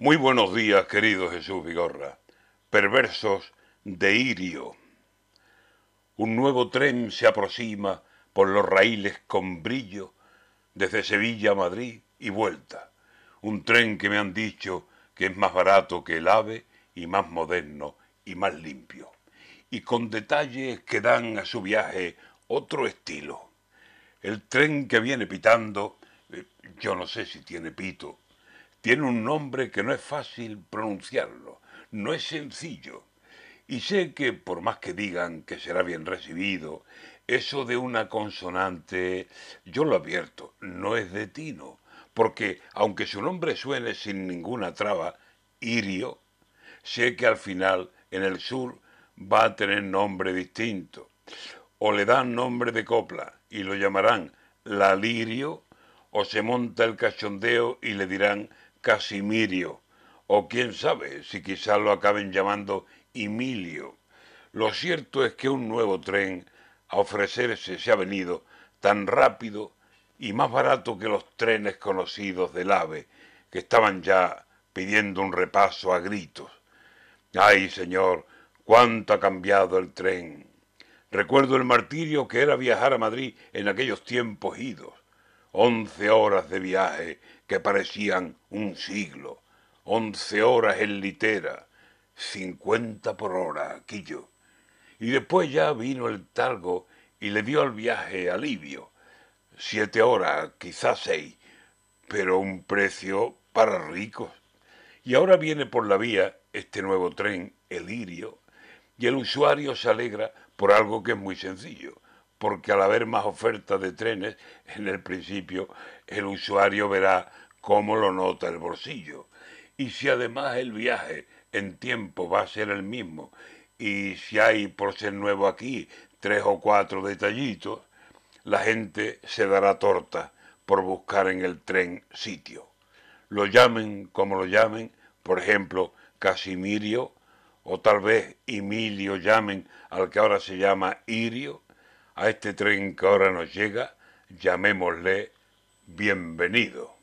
Muy buenos días, querido Jesús Vigorra. Perversos de Irio. Un nuevo tren se aproxima por los raíles con brillo desde Sevilla a Madrid y vuelta. Un tren que me han dicho que es más barato que el AVE y más moderno y más limpio. Y con detalles que dan a su viaje otro estilo. El tren que viene pitando, eh, yo no sé si tiene pito, tiene un nombre que no es fácil pronunciarlo, no es sencillo. Y sé que por más que digan que será bien recibido, eso de una consonante, yo lo advierto, no es de tino, porque aunque su nombre suene sin ninguna traba, Irio, sé que al final en el sur va a tener nombre distinto. O le dan nombre de copla y lo llamarán la lirio, o se monta el cachondeo y le dirán Casimirio, o quién sabe si quizá lo acaben llamando Emilio. Lo cierto es que un nuevo tren a ofrecerse se ha venido tan rápido y más barato que los trenes conocidos del AVE, que estaban ya pidiendo un repaso a gritos. Ay, señor, cuánto ha cambiado el tren. Recuerdo el martirio que era viajar a Madrid en aquellos tiempos idos. Once horas de viaje que parecían un siglo. Once horas en litera. Cincuenta por hora, Quillo. Y después ya vino el talgo y le dio al viaje alivio. Siete horas, quizás seis, pero un precio para ricos. Y ahora viene por la vía este nuevo tren, el Irio, y el usuario se alegra por algo que es muy sencillo, porque al haber más oferta de trenes, en el principio el usuario verá cómo lo nota el bolsillo. Y si además el viaje en tiempo va a ser el mismo, y si hay por ser nuevo aquí tres o cuatro detallitos, la gente se dará torta por buscar en el tren sitio. Lo llamen como lo llamen, por ejemplo, Casimirio, o tal vez Emilio llamen al que ahora se llama Irio, a este tren que ahora nos llega, llamémosle bienvenido.